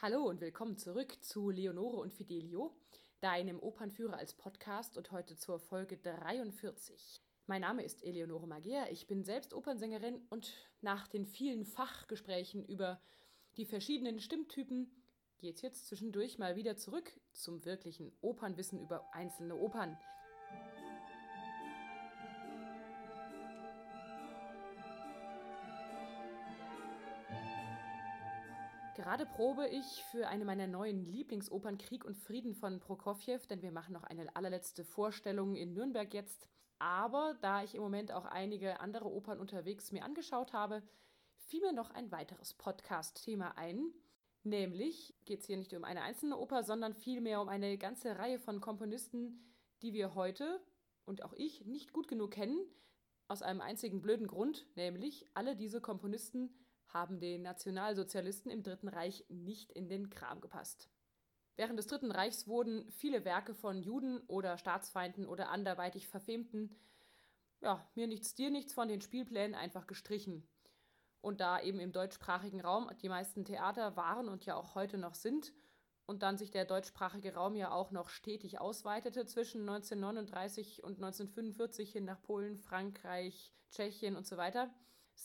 Hallo und willkommen zurück zu Leonore und Fidelio, deinem Opernführer als Podcast und heute zur Folge 43. Mein Name ist Eleonore Magier, ich bin selbst Opernsängerin und nach den vielen Fachgesprächen über die verschiedenen Stimmtypen geht's jetzt zwischendurch mal wieder zurück zum wirklichen Opernwissen über einzelne Opern. Gerade probe ich für eine meiner neuen Lieblingsopern Krieg und Frieden von Prokofjew, denn wir machen noch eine allerletzte Vorstellung in Nürnberg jetzt. Aber da ich im Moment auch einige andere Opern unterwegs mir angeschaut habe, fiel mir noch ein weiteres Podcast-Thema ein. Nämlich geht es hier nicht um eine einzelne Oper, sondern vielmehr um eine ganze Reihe von Komponisten, die wir heute und auch ich nicht gut genug kennen, aus einem einzigen blöden Grund, nämlich alle diese Komponisten haben den Nationalsozialisten im Dritten Reich nicht in den Kram gepasst. Während des Dritten Reichs wurden viele Werke von Juden oder Staatsfeinden oder anderweitig Verfemten, ja, mir nichts, dir nichts von den Spielplänen einfach gestrichen. Und da eben im deutschsprachigen Raum die meisten Theater waren und ja auch heute noch sind und dann sich der deutschsprachige Raum ja auch noch stetig ausweitete zwischen 1939 und 1945 hin nach Polen, Frankreich, Tschechien und so weiter,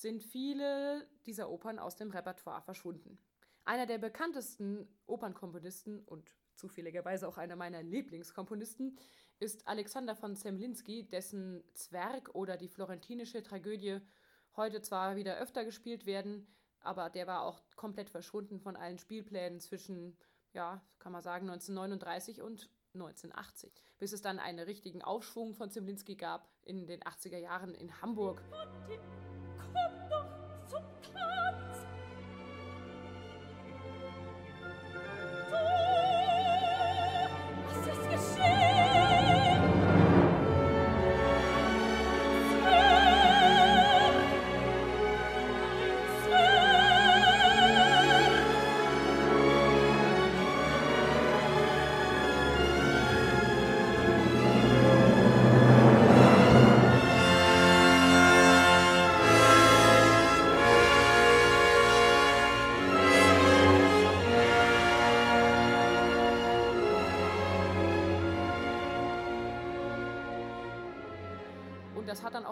sind viele dieser Opern aus dem Repertoire verschwunden. Einer der bekanntesten Opernkomponisten und zufälligerweise auch einer meiner Lieblingskomponisten ist Alexander von Zemlinsky, dessen Zwerg oder die florentinische Tragödie heute zwar wieder öfter gespielt werden, aber der war auch komplett verschwunden von allen Spielplänen zwischen, ja, kann man sagen, 1939 und 1980, bis es dann einen richtigen Aufschwung von Zemlinsky gab in den 80er Jahren in Hamburg. Komm doch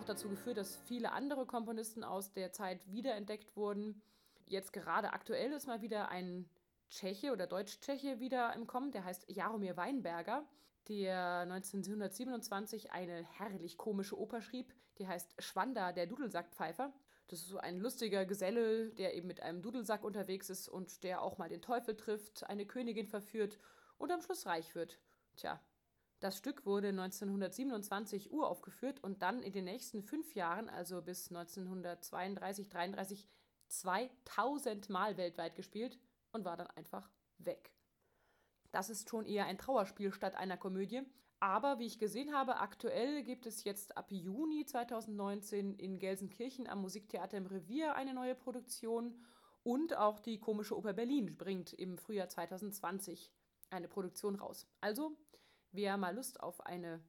dazu geführt, dass viele andere Komponisten aus der Zeit wiederentdeckt wurden. Jetzt gerade aktuell ist mal wieder ein Tscheche oder Deutsch-Tscheche wieder im Kommen, der heißt Jaromir Weinberger, der 1927 eine herrlich komische Oper schrieb, die heißt Schwanda, der Dudelsackpfeifer. Das ist so ein lustiger Geselle, der eben mit einem Dudelsack unterwegs ist und der auch mal den Teufel trifft, eine Königin verführt und am Schluss reich wird. Tja, das Stück wurde 1927 uraufgeführt und dann in den nächsten fünf Jahren, also bis 1932, 33, 2000 Mal weltweit gespielt und war dann einfach weg. Das ist schon eher ein Trauerspiel statt einer Komödie. Aber wie ich gesehen habe, aktuell gibt es jetzt ab Juni 2019 in Gelsenkirchen am Musiktheater im Revier eine neue Produktion und auch die Komische Oper Berlin bringt im Frühjahr 2020 eine Produktion raus. Also Wer mal Lust auf eine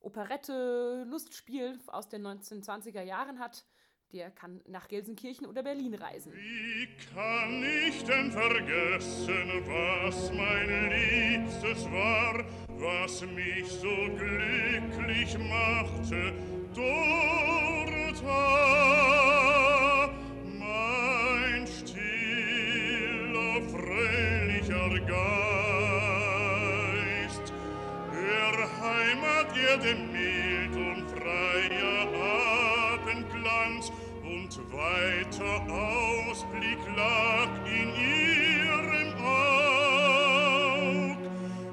Operette, Lustspiel aus den 1920er Jahren hat, der kann nach Gelsenkirchen oder Berlin reisen. Wie kann ich denn vergessen, was mein Liebstes war, was mich so glücklich machte, Dorota, Erde mild und freier Abendglanz und weiter Ausblick lag in ihrem Aug.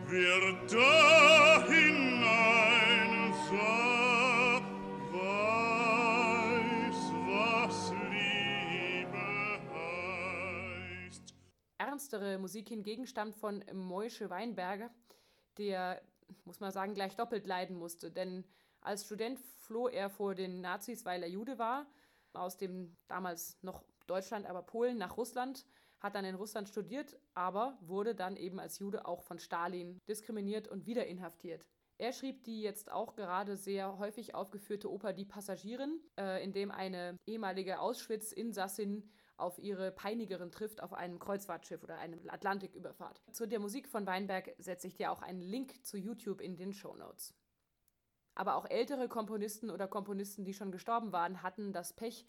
Wer da hinein sah, weiß, was Liebe heißt. Ernstere Musik hingegen stammt von Moische Weinberger, der muss man sagen, gleich doppelt leiden musste. Denn als Student floh er vor den Nazis, weil er Jude war, aus dem damals noch Deutschland, aber Polen nach Russland, hat dann in Russland studiert, aber wurde dann eben als Jude auch von Stalin diskriminiert und wieder inhaftiert. Er schrieb die jetzt auch gerade sehr häufig aufgeführte Oper Die Passagierin, äh, in dem eine ehemalige Auschwitz-Insassin auf ihre Peinigerin trifft auf einem Kreuzfahrtschiff oder einem Atlantiküberfahrt. Zu der Musik von Weinberg setze ich dir auch einen Link zu YouTube in den Show Notes. Aber auch ältere Komponisten oder Komponisten, die schon gestorben waren, hatten das Pech,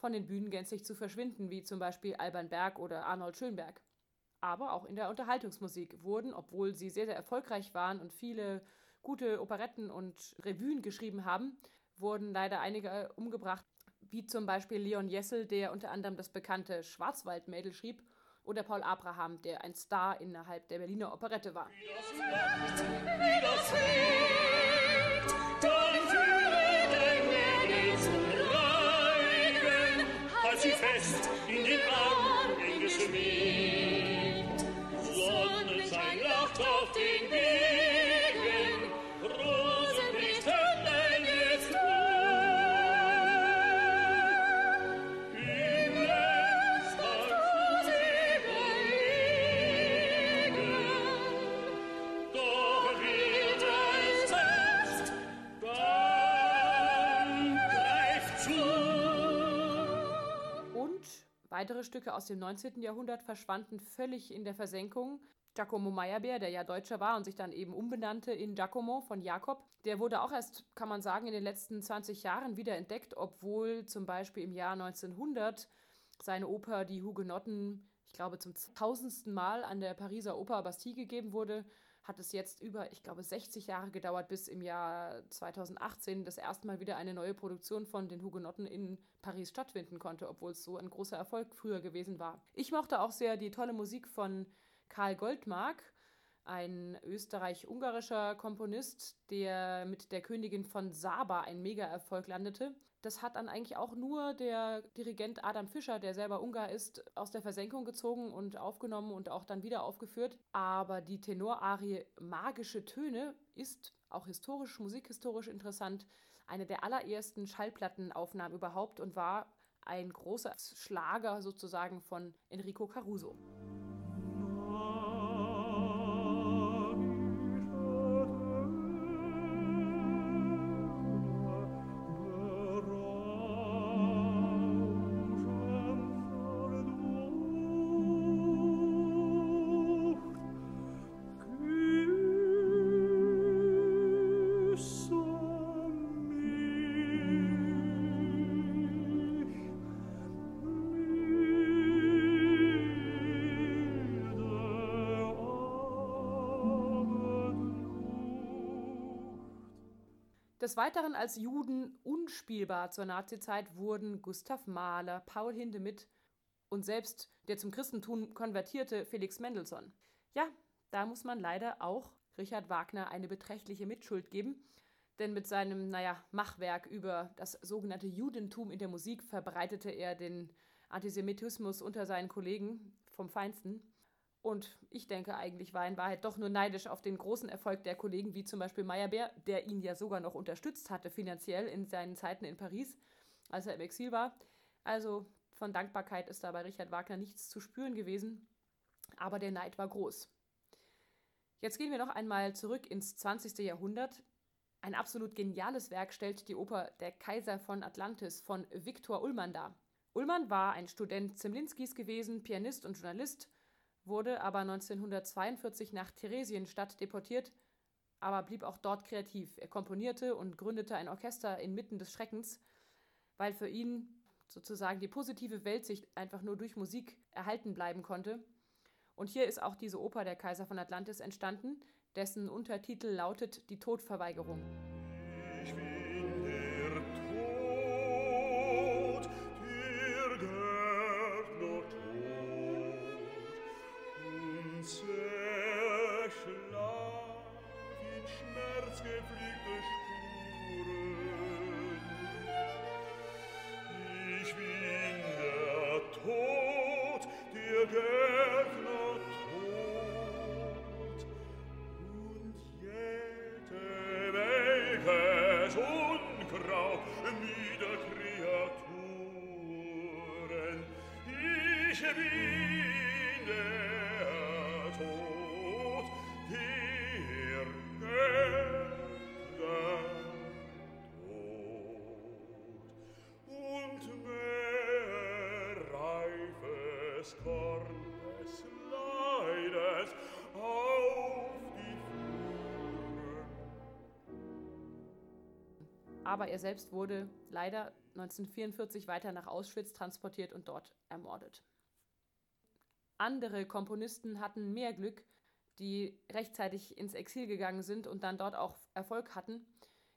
von den Bühnen gänzlich zu verschwinden, wie zum Beispiel Alban Berg oder Arnold Schönberg. Aber auch in der Unterhaltungsmusik wurden, obwohl sie sehr, sehr erfolgreich waren und viele gute Operetten und Revuen geschrieben haben, wurden leider einige umgebracht, wie zum Beispiel Leon Jessel, der unter anderem das bekannte Schwarzwaldmädel schrieb, oder Paul Abraham, der ein Star innerhalb der Berliner Operette war. Wie das lacht, wie das fliegt, dann führe dein Mädel zum Reigen, sie fest in den Armen geschmiegt. Weitere Stücke aus dem 19. Jahrhundert verschwanden völlig in der Versenkung. Giacomo Meyerbeer, der ja Deutscher war und sich dann eben umbenannte in Giacomo von Jakob, der wurde auch erst, kann man sagen, in den letzten 20 Jahren wieder entdeckt, obwohl zum Beispiel im Jahr 1900 seine Oper Die Hugenotten, ich glaube, zum tausendsten Mal an der Pariser Oper Bastille gegeben wurde, hat es jetzt über, ich glaube, 60 Jahre gedauert, bis im Jahr 2018 das erste Mal wieder eine neue Produktion von den Hugenotten in Paris stattfinden konnte, obwohl es so ein großer Erfolg früher gewesen war. Ich mochte auch sehr die tolle Musik von Karl Goldmark, ein österreich-ungarischer Komponist, der mit der Königin von Saba einen Mega-Erfolg landete. Das hat dann eigentlich auch nur der Dirigent Adam Fischer, der selber Ungar ist, aus der Versenkung gezogen und aufgenommen und auch dann wieder aufgeführt. Aber die Tenorarie Magische Töne ist auch historisch, musikhistorisch interessant. Eine der allerersten Schallplattenaufnahmen überhaupt und war ein großer Schlager sozusagen von Enrico Caruso. Des Weiteren als Juden unspielbar zur Nazizeit wurden Gustav Mahler, Paul Hindemith und selbst der zum Christentum konvertierte Felix Mendelssohn. Ja, da muss man leider auch Richard Wagner eine beträchtliche Mitschuld geben, denn mit seinem, naja, Machwerk über das sogenannte Judentum in der Musik verbreitete er den Antisemitismus unter seinen Kollegen vom Feinsten. Und ich denke eigentlich war in Wahrheit doch nur neidisch auf den großen Erfolg der Kollegen, wie zum Beispiel Meyerbeer, der ihn ja sogar noch unterstützt hatte finanziell in seinen Zeiten in Paris, als er im Exil war. Also von Dankbarkeit ist da bei Richard Wagner nichts zu spüren gewesen, aber der Neid war groß. Jetzt gehen wir noch einmal zurück ins 20. Jahrhundert. Ein absolut geniales Werk stellt die Oper Der Kaiser von Atlantis von Viktor Ullmann dar. Ullmann war ein Student Zemlinskis gewesen, Pianist und Journalist wurde aber 1942 nach Theresienstadt deportiert, aber blieb auch dort kreativ. Er komponierte und gründete ein Orchester inmitten des Schreckens, weil für ihn sozusagen die positive Weltsicht einfach nur durch Musik erhalten bleiben konnte. Und hier ist auch diese Oper Der Kaiser von Atlantis entstanden, dessen Untertitel lautet Die Todverweigerung. Ich bin ausgepflegte Spuren. Ich bin der Tod, der Gärtner tot, und jede welches Unkraut mit der Kreaturen. Ich bin Aber er selbst wurde leider 1944 weiter nach Auschwitz transportiert und dort ermordet. Andere Komponisten hatten mehr Glück, die rechtzeitig ins Exil gegangen sind und dann dort auch Erfolg hatten,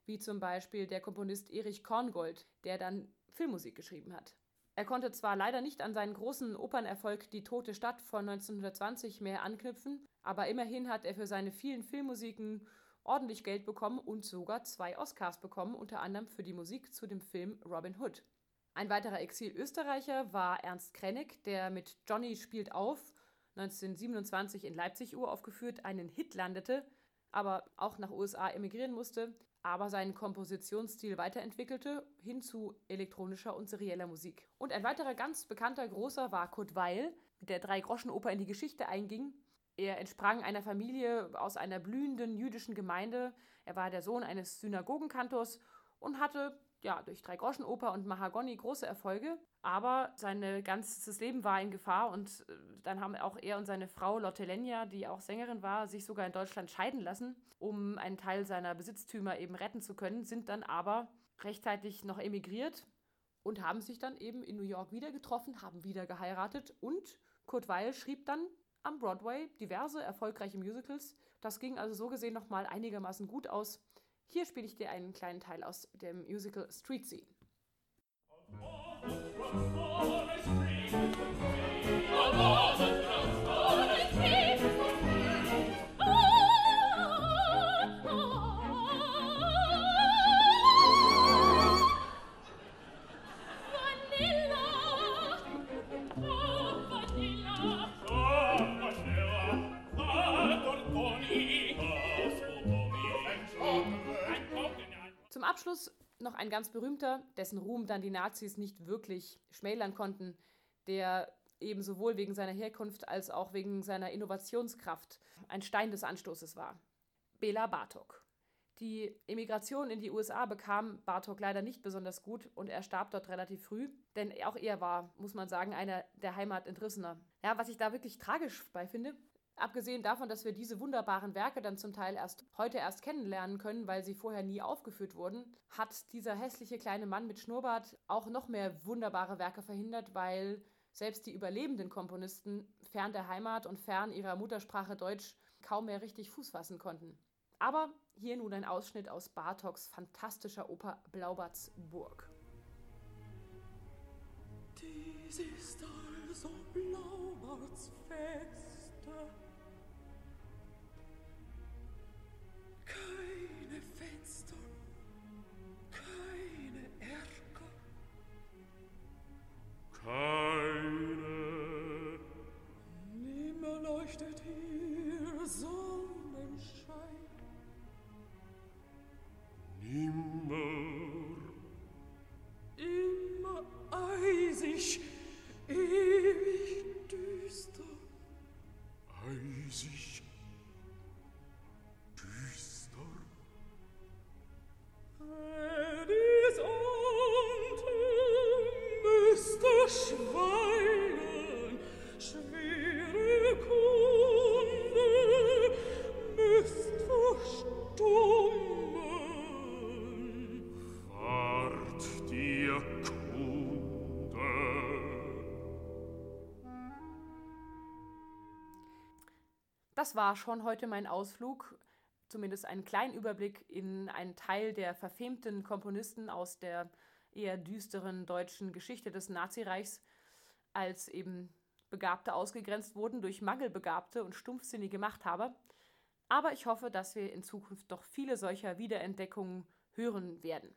wie zum Beispiel der Komponist Erich Korngold, der dann Filmmusik geschrieben hat. Er konnte zwar leider nicht an seinen großen Opernerfolg Die Tote Stadt von 1920 mehr anknüpfen, aber immerhin hat er für seine vielen Filmmusiken ordentlich Geld bekommen und sogar zwei Oscars bekommen, unter anderem für die Musik zu dem Film Robin Hood. Ein weiterer Exil-Österreicher war Ernst Krennig, der mit Johnny spielt auf 1927 in Leipzig uraufgeführt einen Hit landete, aber auch nach USA emigrieren musste, aber seinen Kompositionsstil weiterentwickelte hin zu elektronischer und serieller Musik. Und ein weiterer ganz bekannter großer war Kurt Weil, der Drei-Groschen-Oper in die Geschichte einging. Er entsprang einer Familie aus einer blühenden jüdischen Gemeinde. Er war der Sohn eines Synagogenkantors und hatte ja, durch Drei-Groschen-Oper und Mahagoni große Erfolge, aber sein ganzes Leben war in Gefahr und äh, dann haben auch er und seine Frau Lotte Lenya, die auch Sängerin war, sich sogar in Deutschland scheiden lassen, um einen Teil seiner Besitztümer eben retten zu können, sind dann aber rechtzeitig noch emigriert und haben sich dann eben in New York wieder getroffen, haben wieder geheiratet und Kurt Weil schrieb dann am Broadway diverse erfolgreiche Musicals. Das ging also so gesehen nochmal einigermaßen gut aus. Hier spiele ich dir einen kleinen Teil aus dem Musical Street Scene. Zum ein ganz berühmter, dessen Ruhm dann die Nazis nicht wirklich schmälern konnten, der eben sowohl wegen seiner Herkunft als auch wegen seiner Innovationskraft ein Stein des Anstoßes war. Bela Bartok. Die Emigration in die USA bekam Bartok leider nicht besonders gut und er starb dort relativ früh, denn auch er war, muss man sagen, einer der Heimat Entrissener. Ja, was ich da wirklich tragisch bei finde, Abgesehen davon, dass wir diese wunderbaren Werke dann zum Teil erst heute erst kennenlernen können, weil sie vorher nie aufgeführt wurden, hat dieser hässliche kleine Mann mit Schnurrbart auch noch mehr wunderbare Werke verhindert, weil selbst die überlebenden Komponisten fern der Heimat und fern ihrer Muttersprache Deutsch kaum mehr richtig Fuß fassen konnten. Aber hier nun ein Ausschnitt aus Bartoks fantastischer Oper Blaubarts Burg. Dies ist also Blaubarts Feste. Keine Fenster, keine Erker, Keine Das war schon heute mein Ausflug, zumindest einen kleinen Überblick in einen Teil der verfemten Komponisten aus der eher düsteren deutschen Geschichte des Nazireichs, als eben Begabte ausgegrenzt wurden durch mangelbegabte und stumpfsinnige Machthaber. Aber ich hoffe, dass wir in Zukunft doch viele solcher Wiederentdeckungen hören werden.